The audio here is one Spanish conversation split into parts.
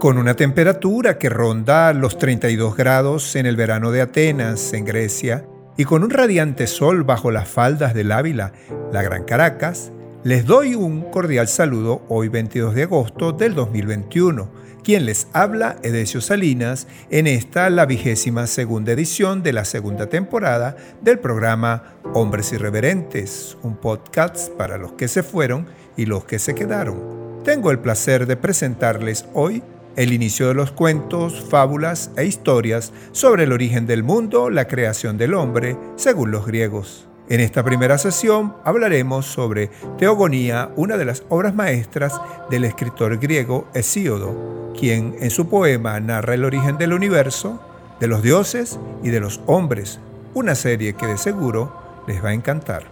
Con una temperatura que ronda los 32 grados en el verano de Atenas, en Grecia, y con un radiante sol bajo las faldas del Ávila, la Gran Caracas, les doy un cordial saludo hoy 22 de agosto del 2021. Quien les habla, Edesio Salinas, en esta la vigésima segunda edición de la segunda temporada del programa Hombres Irreverentes, un podcast para los que se fueron y los que se quedaron. Tengo el placer de presentarles hoy el inicio de los cuentos, fábulas e historias sobre el origen del mundo, la creación del hombre, según los griegos. En esta primera sesión hablaremos sobre Teogonía, una de las obras maestras del escritor griego Hesíodo, quien en su poema narra el origen del universo, de los dioses y de los hombres, una serie que de seguro les va a encantar.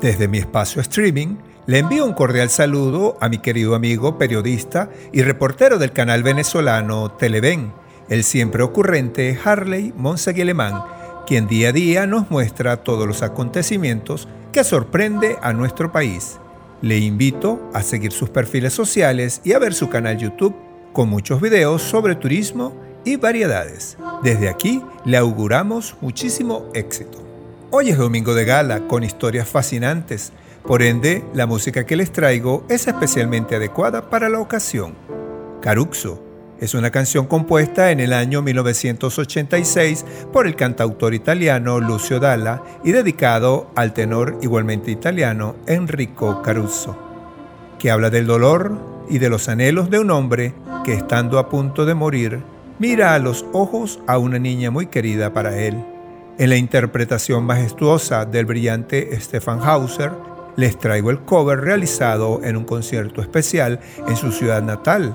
Desde mi espacio streaming, le envío un cordial saludo a mi querido amigo periodista y reportero del canal venezolano Televen, el siempre ocurrente Harley Monseguilemán, quien día a día nos muestra todos los acontecimientos que sorprende a nuestro país. Le invito a seguir sus perfiles sociales y a ver su canal YouTube con muchos videos sobre turismo y variedades. Desde aquí le auguramos muchísimo éxito. Hoy es domingo de gala con historias fascinantes por ende, la música que les traigo es especialmente adecuada para la ocasión. Caruxo es una canción compuesta en el año 1986 por el cantautor italiano Lucio Dalla y dedicado al tenor igualmente italiano Enrico Caruso, que habla del dolor y de los anhelos de un hombre que estando a punto de morir, mira a los ojos a una niña muy querida para él. En la interpretación majestuosa del brillante Stefan Hauser, les traigo el cover realizado en un concierto especial en su ciudad natal,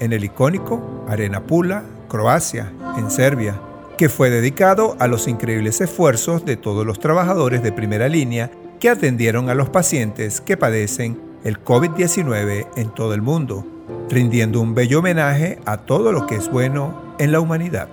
en el icónico Arena Pula, Croacia, en Serbia, que fue dedicado a los increíbles esfuerzos de todos los trabajadores de primera línea que atendieron a los pacientes que padecen el COVID-19 en todo el mundo, rindiendo un bello homenaje a todo lo que es bueno en la humanidad.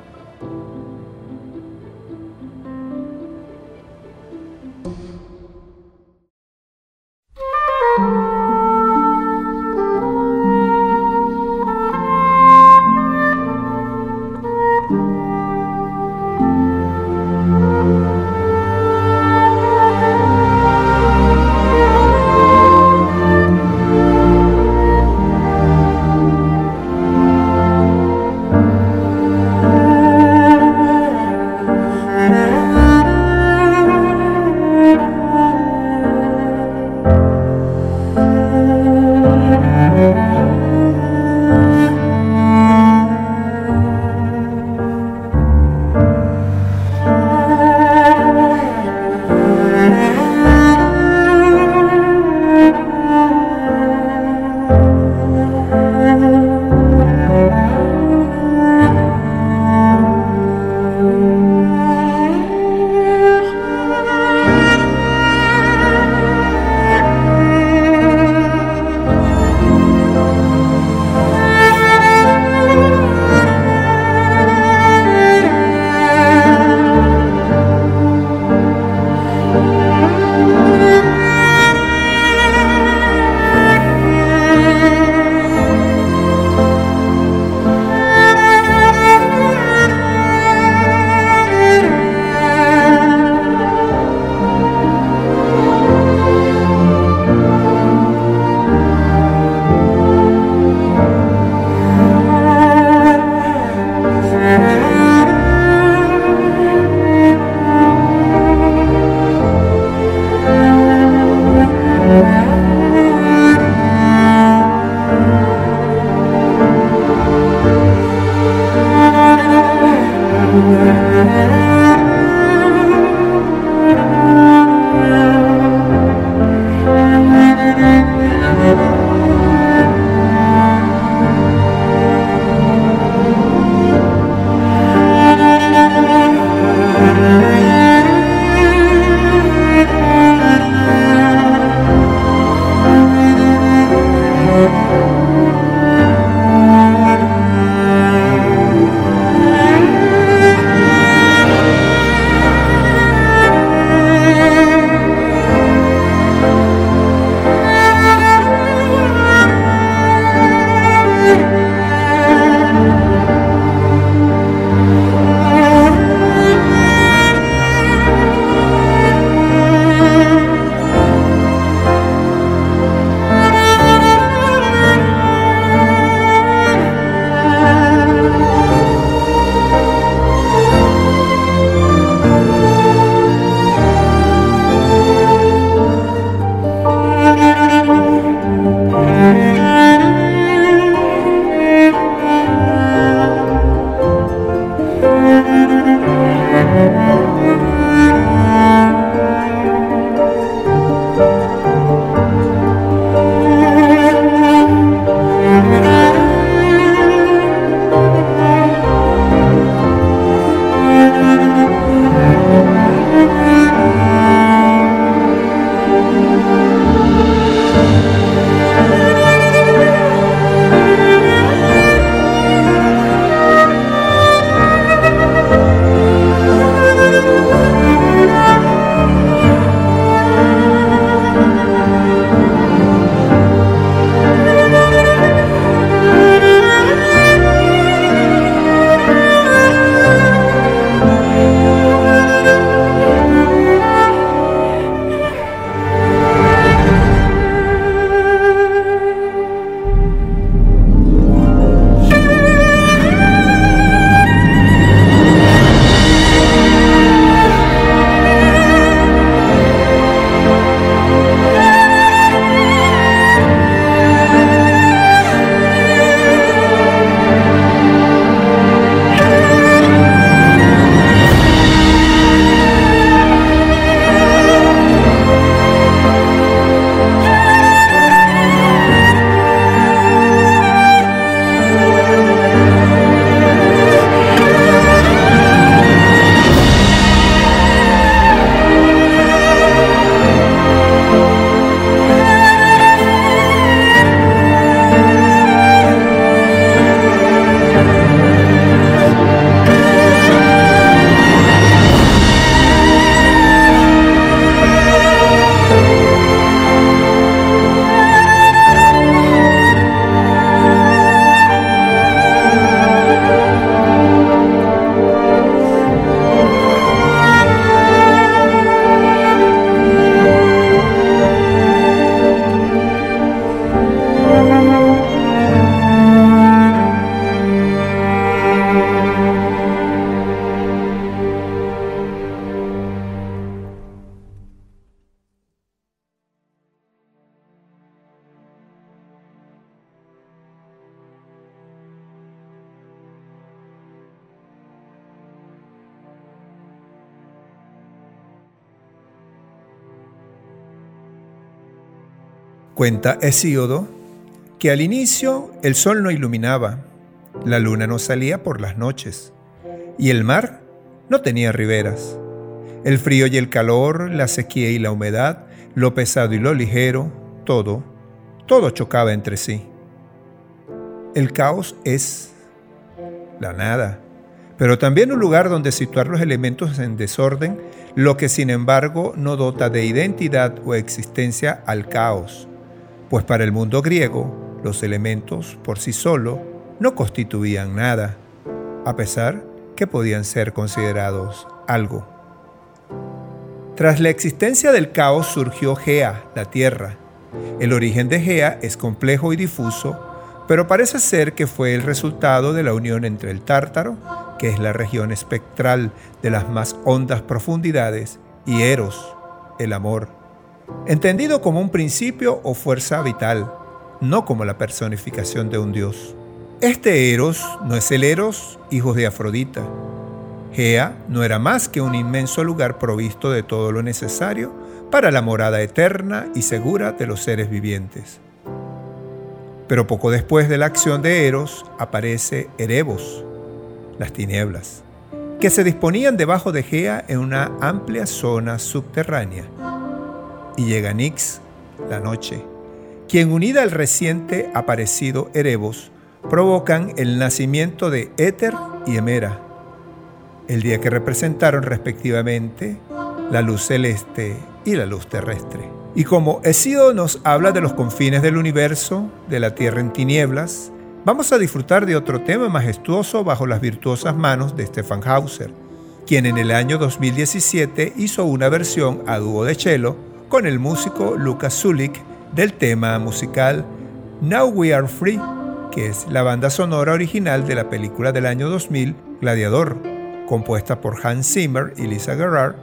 Cuenta Hesíodo que al inicio el sol no iluminaba, la luna no salía por las noches y el mar no tenía riberas. El frío y el calor, la sequía y la humedad, lo pesado y lo ligero, todo, todo chocaba entre sí. El caos es la nada, pero también un lugar donde situar los elementos en desorden, lo que sin embargo no dota de identidad o existencia al caos, pues para el mundo griego los elementos por sí solo no constituían nada, a pesar que podían ser considerados algo. Tras la existencia del caos surgió Gea, la Tierra. El origen de Gea es complejo y difuso, pero parece ser que fue el resultado de la unión entre el Tártaro, que es la región espectral de las más hondas profundidades, y Eros, el amor, entendido como un principio o fuerza vital, no como la personificación de un dios. Este Eros no es el Eros, hijo de Afrodita. Gea no era más que un inmenso lugar provisto de todo lo necesario para la morada eterna y segura de los seres vivientes. Pero poco después de la acción de Eros aparece Erebos, las tinieblas, que se disponían debajo de Gea en una amplia zona subterránea. Y llega Nix, la noche, quien unida al reciente aparecido Erebos, provocan el nacimiento de Éter y Emera, el día que representaron respectivamente la luz celeste y la luz terrestre. Y como Hesíodo nos habla de los confines del universo, de la tierra en tinieblas, vamos a disfrutar de otro tema majestuoso bajo las virtuosas manos de Stefan Hauser, quien en el año 2017 hizo una versión a dúo de cello con el músico Lucas Zulik del tema musical Now We Are Free, que es la banda sonora original de la película del año 2000, Gladiador, compuesta por Hans Zimmer y Lisa Gerrard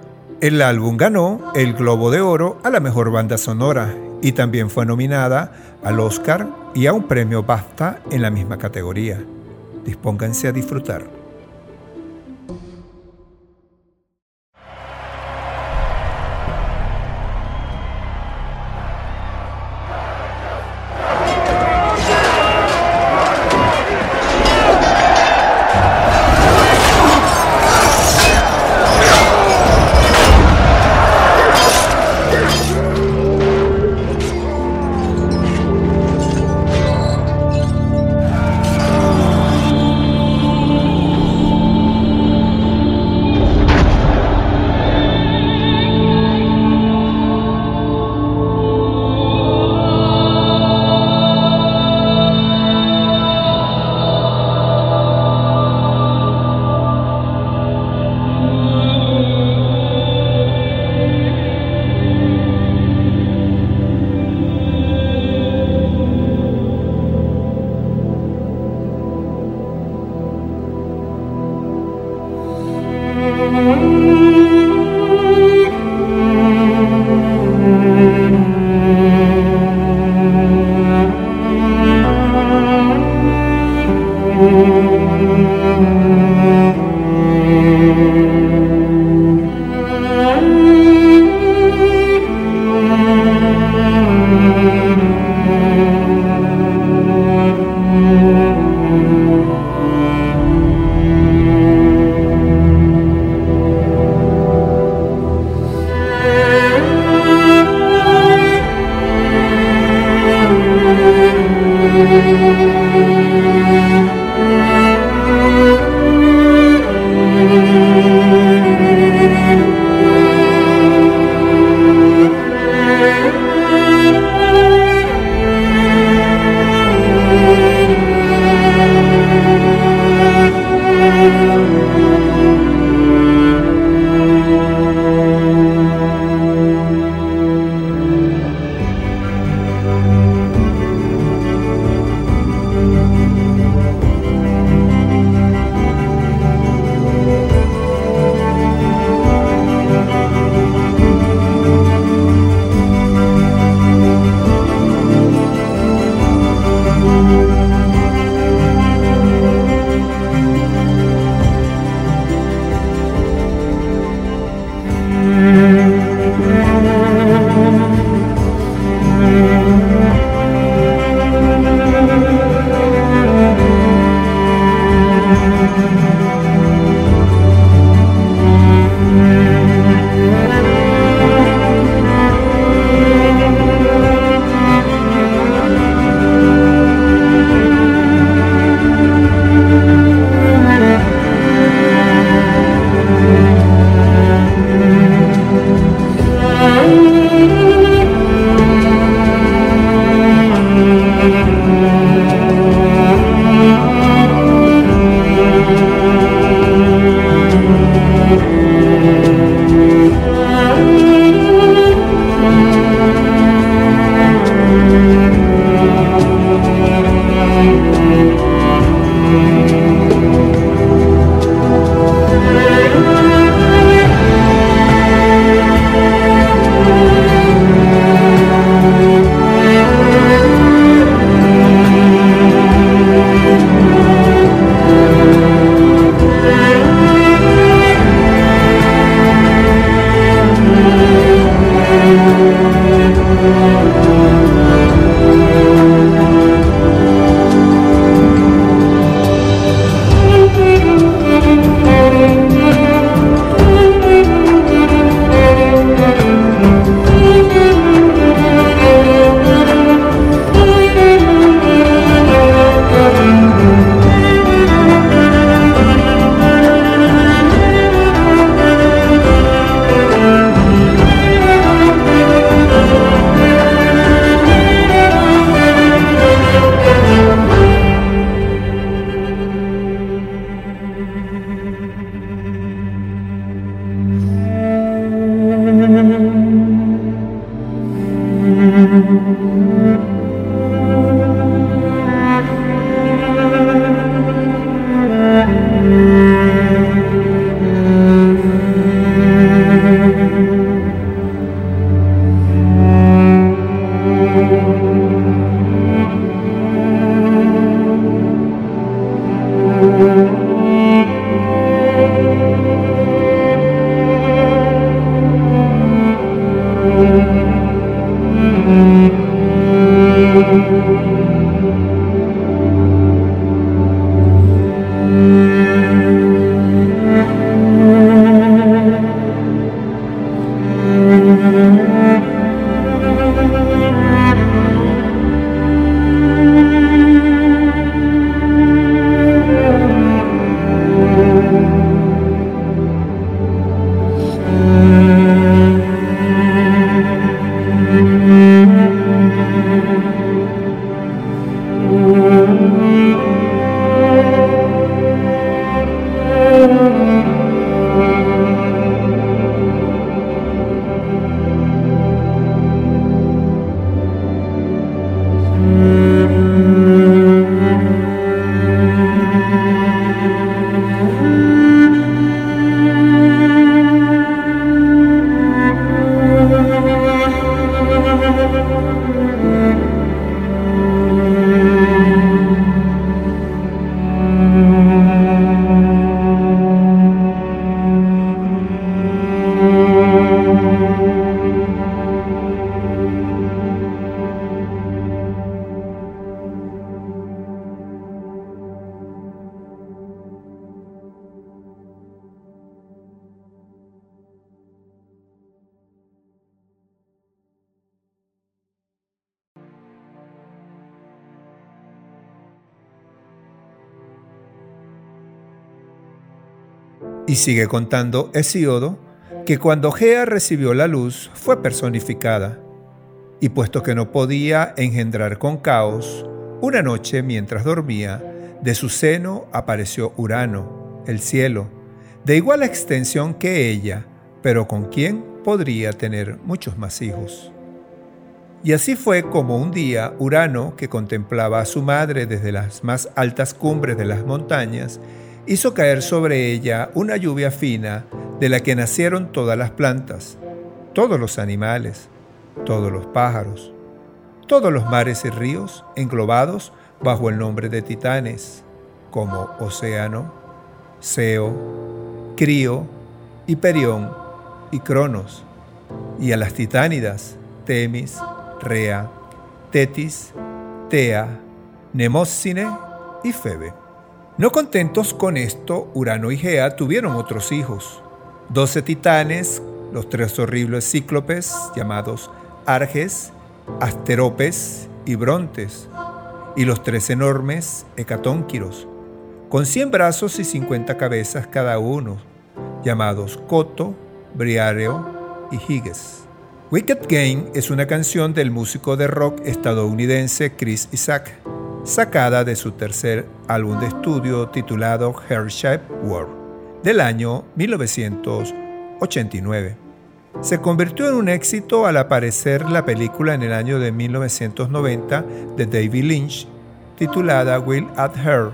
el álbum ganó el Globo de Oro a la mejor banda sonora y también fue nominada al Oscar y a un premio BAFTA en la misma categoría. Dispónganse a disfrutar. Y sigue contando Hesiodo que cuando Gea recibió la luz fue personificada, y puesto que no podía engendrar con caos, una noche mientras dormía, de su seno apareció Urano, el cielo, de igual extensión que ella, pero con quien podría tener muchos más hijos. Y así fue como un día Urano, que contemplaba a su madre desde las más altas cumbres de las montañas, hizo caer sobre ella una lluvia fina de la que nacieron todas las plantas, todos los animales, todos los pájaros, todos los mares y ríos englobados bajo el nombre de titanes, como Océano, Seo, Crío, Hiperión y Cronos, y a las titánidas, Temis, Rea, Tetis, Tea, Nemósine y Febe. No contentos con esto, Urano y Gea tuvieron otros hijos, doce titanes, los tres horribles cíclopes llamados Arges, Asteropes y Brontes, y los tres enormes hecatónquiros, con cien brazos y cincuenta cabezas cada uno, llamados Coto, Briareo y Higes. Wicked Game es una canción del músico de rock estadounidense Chris Isaac sacada de su tercer álbum de estudio titulado Shape World, del año 1989. Se convirtió en un éxito al aparecer la película en el año de 1990 de David Lynch, titulada Will at Her.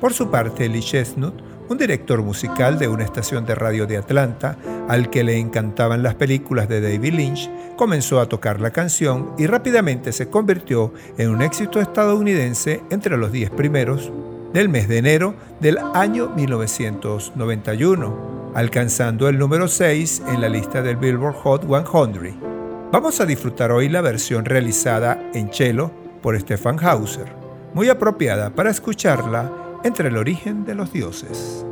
Por su parte, Lee Chestnut un director musical de una estación de radio de Atlanta, al que le encantaban las películas de David Lynch, comenzó a tocar la canción y rápidamente se convirtió en un éxito estadounidense entre los 10 primeros del mes de enero del año 1991, alcanzando el número 6 en la lista del Billboard Hot 100. Vamos a disfrutar hoy la versión realizada en cello por Stefan Hauser, muy apropiada para escucharla entre el origen de los dioses.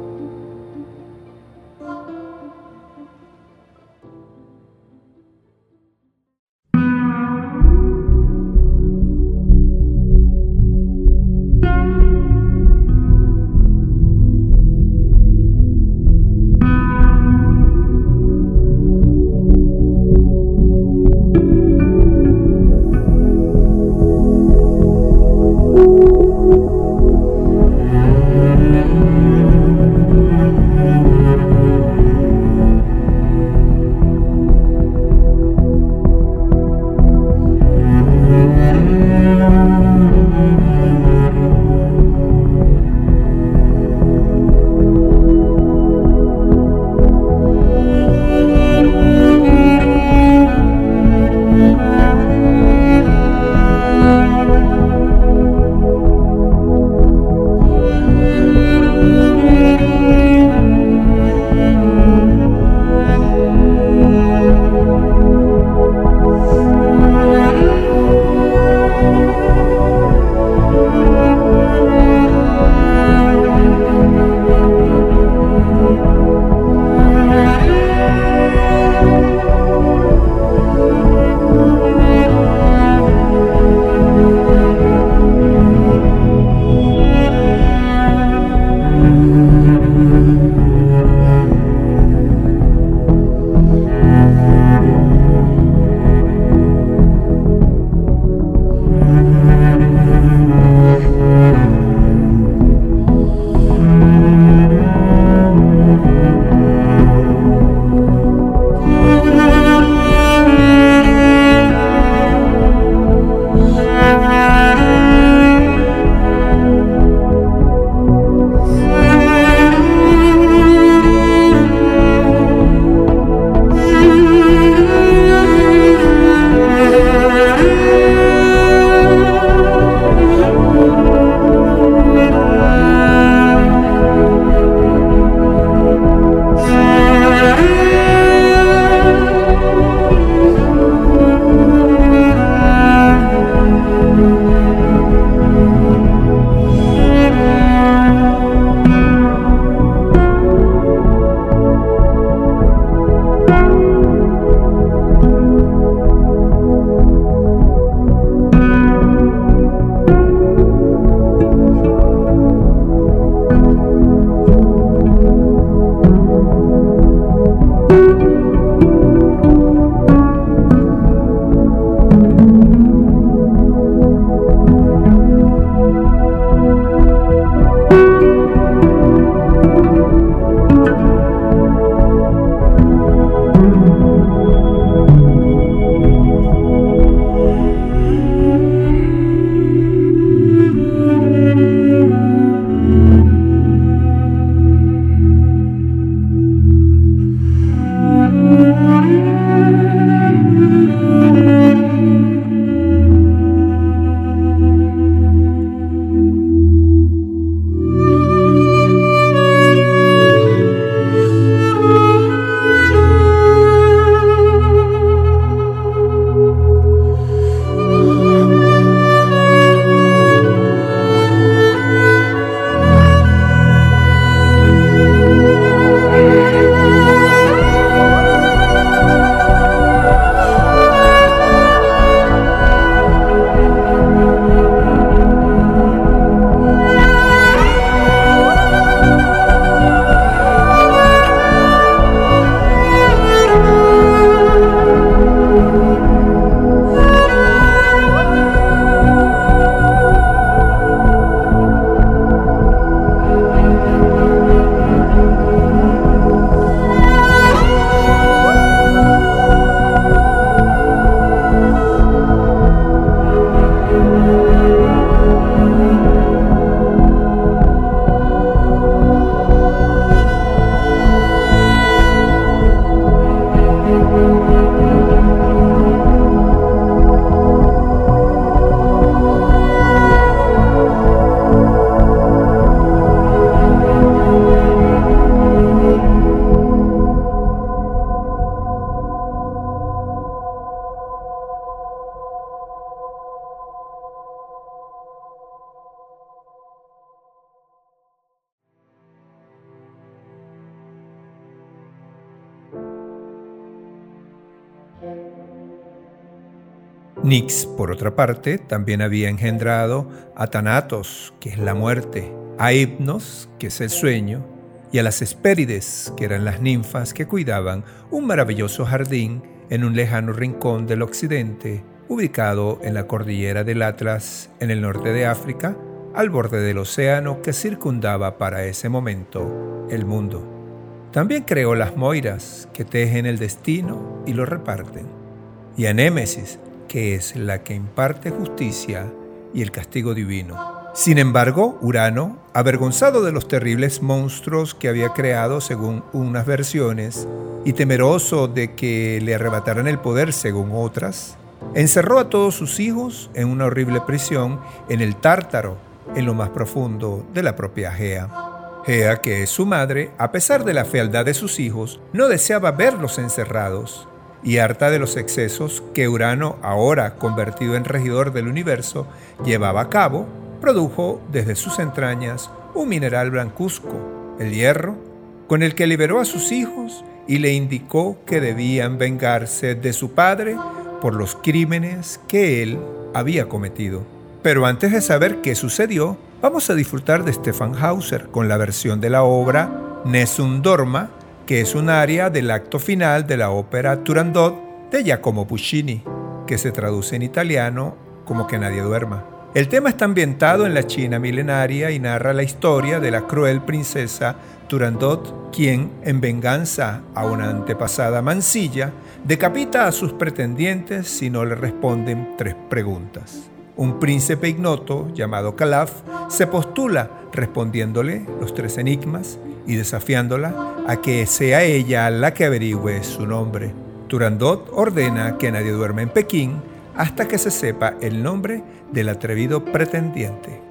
Nix, por otra parte, también había engendrado a Thanatos, que es la muerte, a Hipnos, que es el sueño, y a las Hespérides, que eran las ninfas que cuidaban un maravilloso jardín en un lejano rincón del occidente, ubicado en la cordillera del Atlas, en el norte de África, al borde del océano que circundaba para ese momento el mundo. También creó las Moiras, que tejen el destino y lo reparten, y a Némesis, que es la que imparte justicia y el castigo divino. Sin embargo, Urano, avergonzado de los terribles monstruos que había creado según unas versiones y temeroso de que le arrebataran el poder según otras, encerró a todos sus hijos en una horrible prisión en el Tártaro, en lo más profundo de la propia Gea. Gea, que es su madre, a pesar de la fealdad de sus hijos, no deseaba verlos encerrados, y harta de los excesos que Urano, ahora convertido en regidor del universo, llevaba a cabo, produjo desde sus entrañas un mineral blancuzco, el hierro, con el que liberó a sus hijos y le indicó que debían vengarse de su padre por los crímenes que él había cometido. Pero antes de saber qué sucedió, vamos a disfrutar de Stefan Hauser con la versión de la obra Nessun Dorma, que es un área del acto final de la ópera Turandot de Giacomo Puccini, que se traduce en italiano como que nadie duerma. El tema está ambientado en la China milenaria y narra la historia de la cruel princesa Turandot, quien, en venganza a una antepasada mancilla, decapita a sus pretendientes si no le responden tres preguntas. Un príncipe ignoto llamado Calaf se postula respondiéndole los tres enigmas y desafiándola a que sea ella la que averigüe su nombre. Turandot ordena que nadie duerma en Pekín hasta que se sepa el nombre del atrevido pretendiente.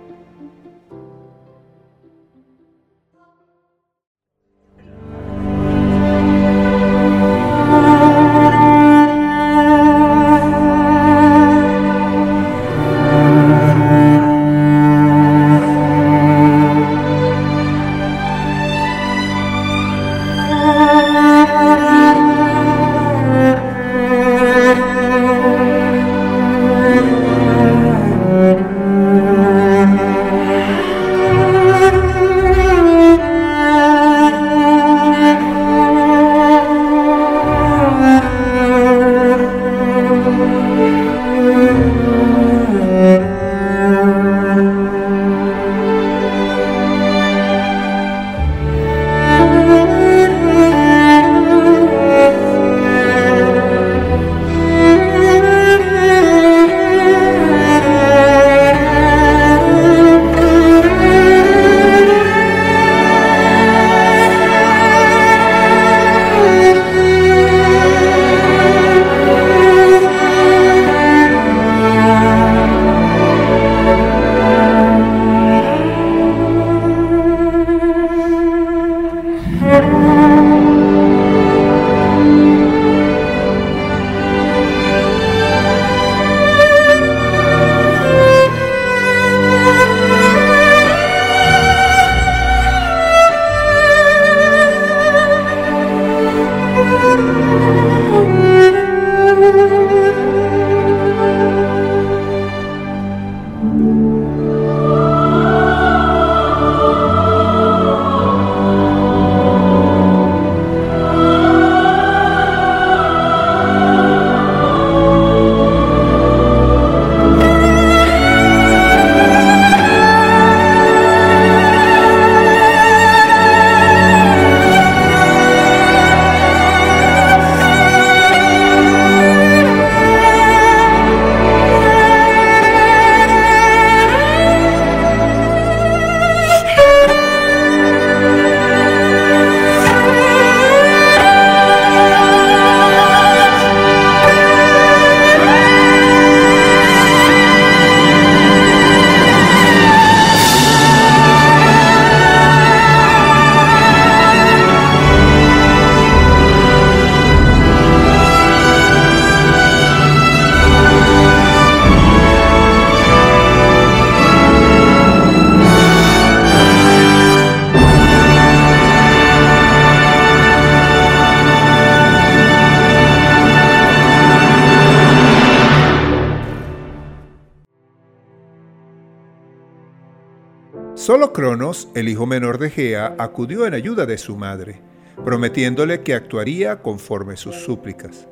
Solo Cronos, el hijo menor de Gea, acudió en ayuda de su madre, prometiéndole que actuaría conforme sus súplicas.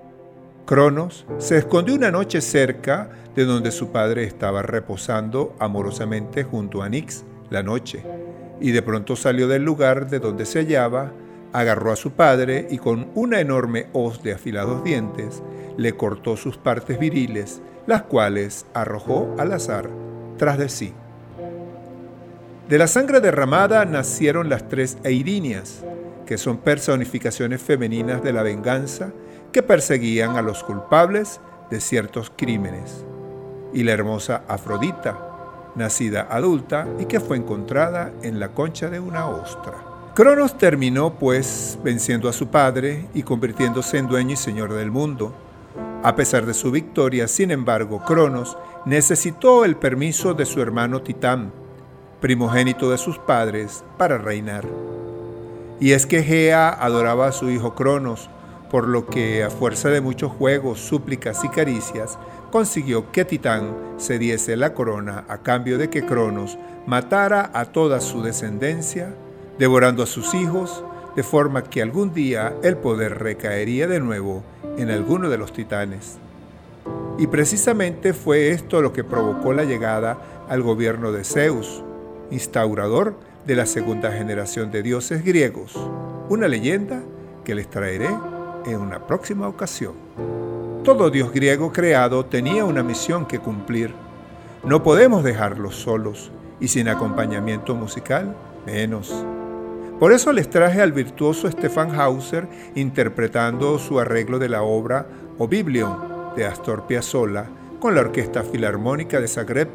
Cronos se escondió una noche cerca de donde su padre estaba reposando amorosamente junto a Nix la noche, y de pronto salió del lugar de donde se hallaba, agarró a su padre y con una enorme hoz de afilados dientes le cortó sus partes viriles, las cuales arrojó al azar tras de sí. De la sangre derramada nacieron las tres Eirinias, que son personificaciones femeninas de la venganza que perseguían a los culpables de ciertos crímenes, y la hermosa Afrodita, nacida adulta y que fue encontrada en la concha de una ostra. Cronos terminó pues venciendo a su padre y convirtiéndose en dueño y señor del mundo. A pesar de su victoria, sin embargo, Cronos necesitó el permiso de su hermano Titán, primogénito de sus padres, para reinar. Y es que Gea adoraba a su hijo Cronos, por lo que a fuerza de muchos juegos, súplicas y caricias, consiguió que Titán cediese la corona a cambio de que Cronos matara a toda su descendencia, devorando a sus hijos, de forma que algún día el poder recaería de nuevo en alguno de los titanes. Y precisamente fue esto lo que provocó la llegada al gobierno de Zeus, instaurador de la segunda generación de dioses griegos, una leyenda que les traeré en una próxima ocasión. Todo dios griego creado tenía una misión que cumplir. No podemos dejarlos solos y sin acompañamiento musical, menos. Por eso les traje al virtuoso Stefan Hauser interpretando su arreglo de la obra Oblivion de Astor Piazzolla con la Orquesta Filarmónica de Zagreb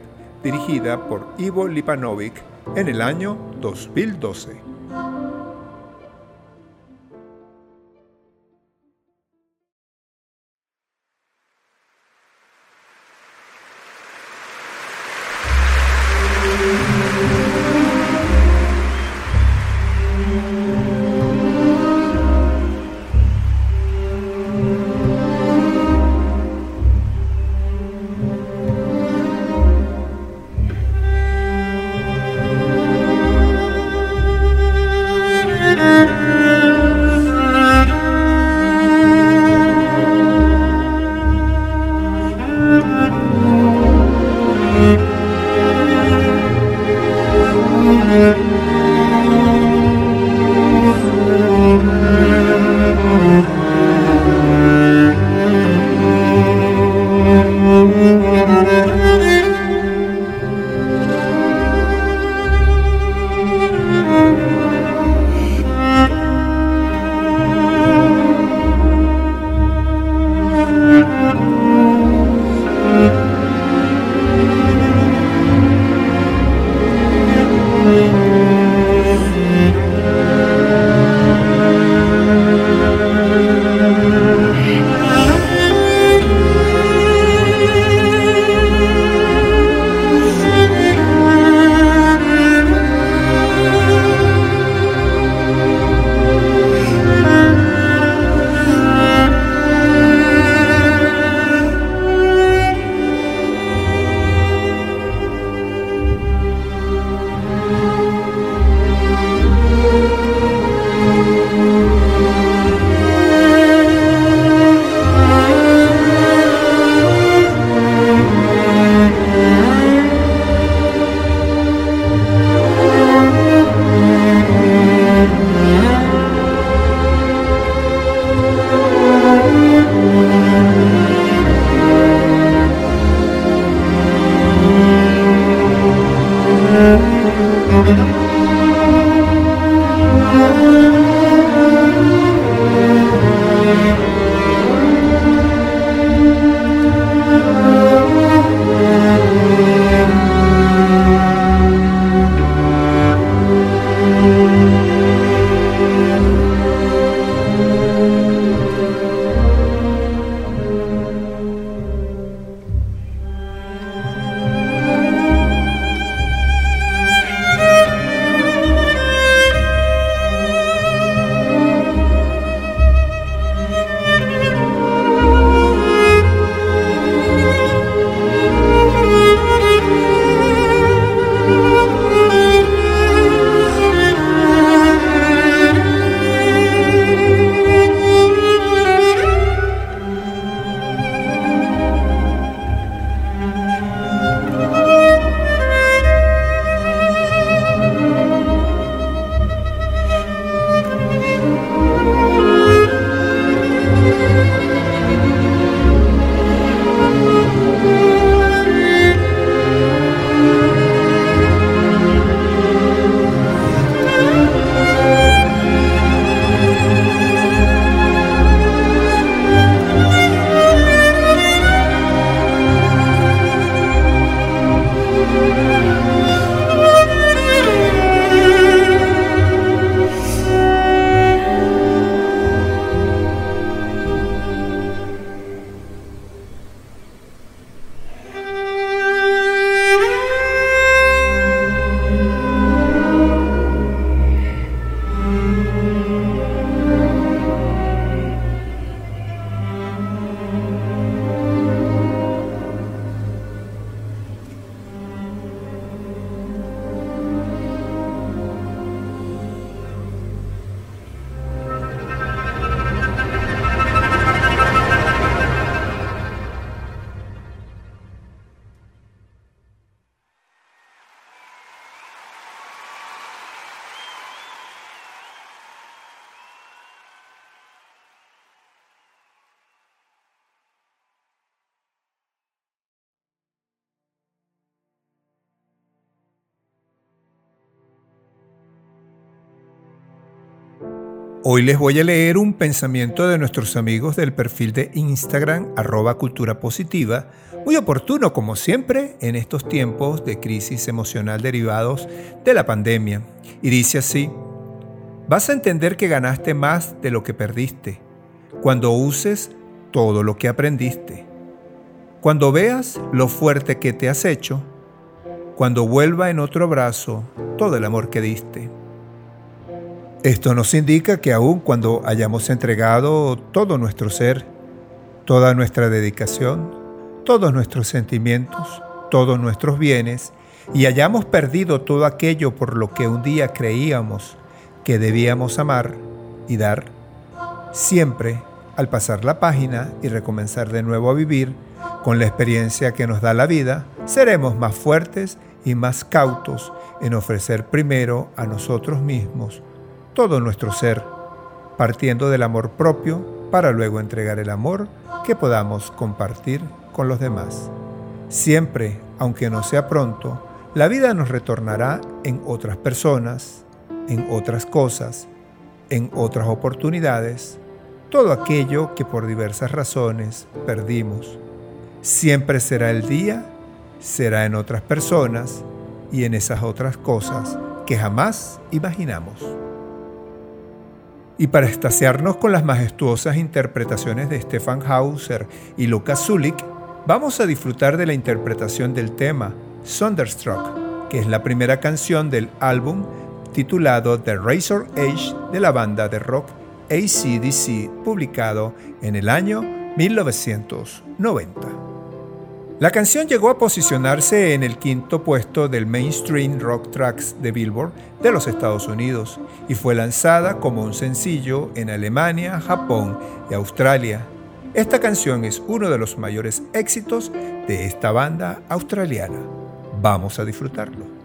dirigida por Ivo Lipanovic en el año 2012. Hoy les voy a leer un pensamiento de nuestros amigos del perfil de Instagram arroba cultura positiva, muy oportuno como siempre en estos tiempos de crisis emocional derivados de la pandemia. Y dice así, vas a entender que ganaste más de lo que perdiste cuando uses todo lo que aprendiste. Cuando veas lo fuerte que te has hecho, cuando vuelva en otro brazo todo el amor que diste. Esto nos indica que aun cuando hayamos entregado todo nuestro ser, toda nuestra dedicación, todos nuestros sentimientos, todos nuestros bienes, y hayamos perdido todo aquello por lo que un día creíamos que debíamos amar y dar, siempre al pasar la página y recomenzar de nuevo a vivir, con la experiencia que nos da la vida, seremos más fuertes y más cautos en ofrecer primero a nosotros mismos todo nuestro ser, partiendo del amor propio para luego entregar el amor que podamos compartir con los demás. Siempre, aunque no sea pronto, la vida nos retornará en otras personas, en otras cosas, en otras oportunidades, todo aquello que por diversas razones perdimos. Siempre será el día, será en otras personas y en esas otras cosas que jamás imaginamos. Y para estasiarnos con las majestuosas interpretaciones de Stefan Hauser y Lucas Zulik, vamos a disfrutar de la interpretación del tema Thunderstruck, que es la primera canción del álbum titulado The Razor Age de la banda de rock ACDC, publicado en el año 1990. La canción llegó a posicionarse en el quinto puesto del Mainstream Rock Tracks de Billboard de los Estados Unidos y fue lanzada como un sencillo en Alemania, Japón y Australia. Esta canción es uno de los mayores éxitos de esta banda australiana. Vamos a disfrutarlo.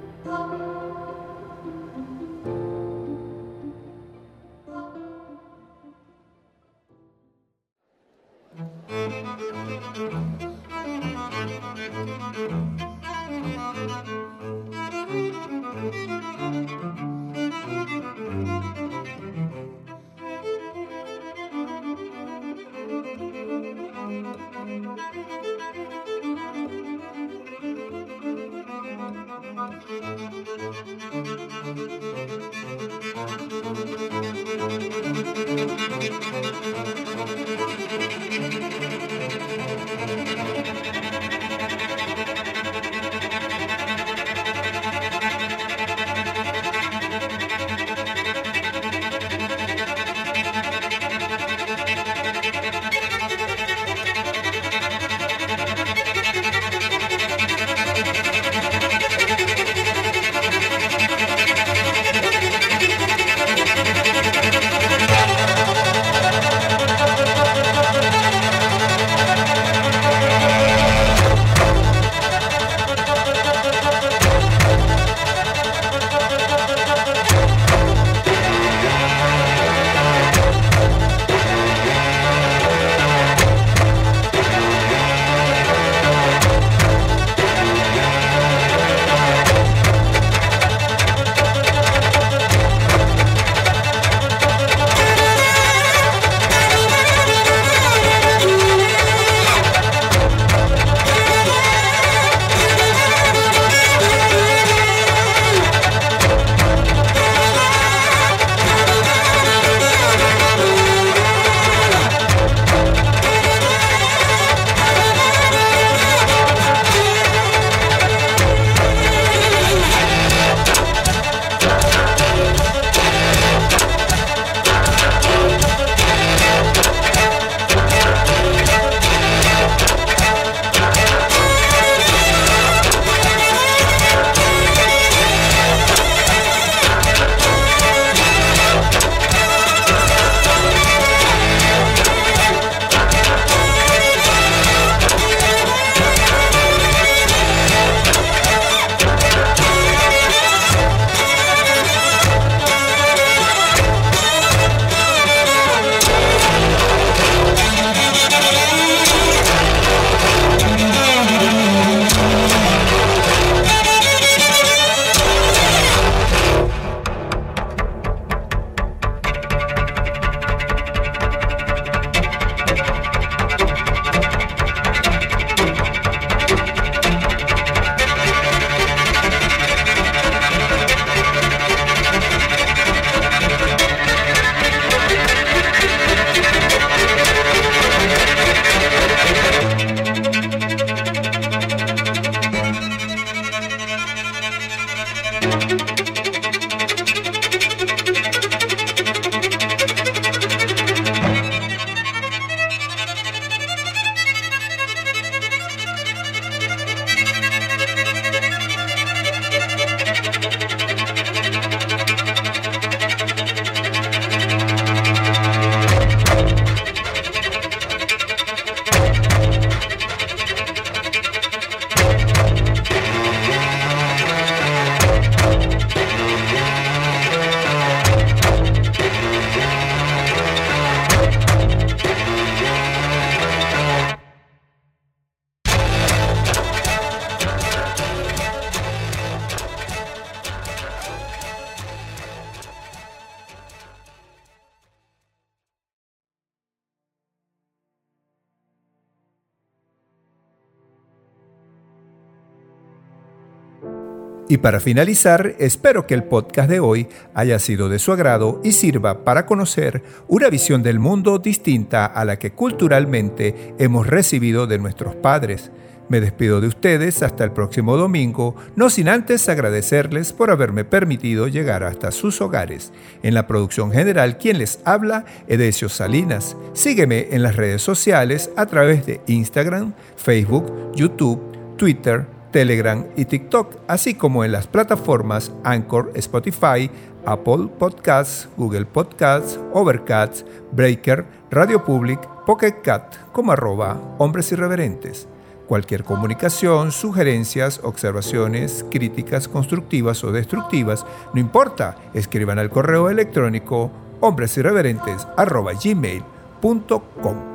Y para finalizar, espero que el podcast de hoy haya sido de su agrado y sirva para conocer una visión del mundo distinta a la que culturalmente hemos recibido de nuestros padres. Me despido de ustedes hasta el próximo domingo, no sin antes agradecerles por haberme permitido llegar hasta sus hogares. En la producción general, quien les habla, Edesio Salinas. Sígueme en las redes sociales a través de Instagram, Facebook, YouTube, Twitter, Telegram y TikTok, así como en las plataformas Anchor, Spotify, Apple Podcasts, Google Podcasts, Overcast, Breaker, Radio Public, Pocket Cat, como arroba hombres irreverentes. Cualquier comunicación, sugerencias, observaciones, críticas constructivas o destructivas, no importa, escriban al correo electrónico hombresirreverentes.gmail.com.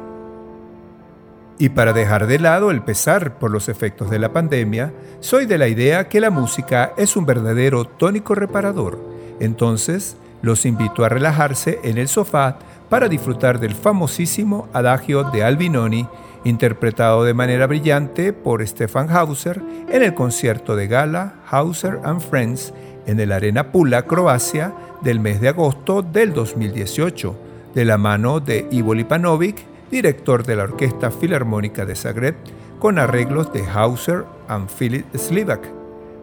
Y para dejar de lado el pesar por los efectos de la pandemia, soy de la idea que la música es un verdadero tónico reparador. Entonces, los invito a relajarse en el sofá para disfrutar del famosísimo adagio de Albinoni, interpretado de manera brillante por Stefan Hauser en el concierto de gala Hauser and Friends en el Arena Pula, Croacia, del mes de agosto del 2018, de la mano de Ivo Lipanovic director de la Orquesta Filarmónica de Zagreb, con arreglos de Hauser and Philip Slivak,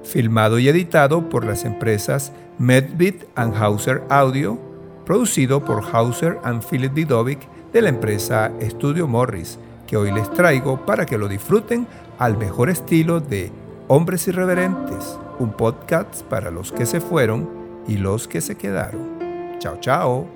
filmado y editado por las empresas Medbit and Hauser Audio, producido por Hauser and Philip Didovic de la empresa Studio Morris, que hoy les traigo para que lo disfruten al mejor estilo de Hombres Irreverentes, un podcast para los que se fueron y los que se quedaron. Chao, chao.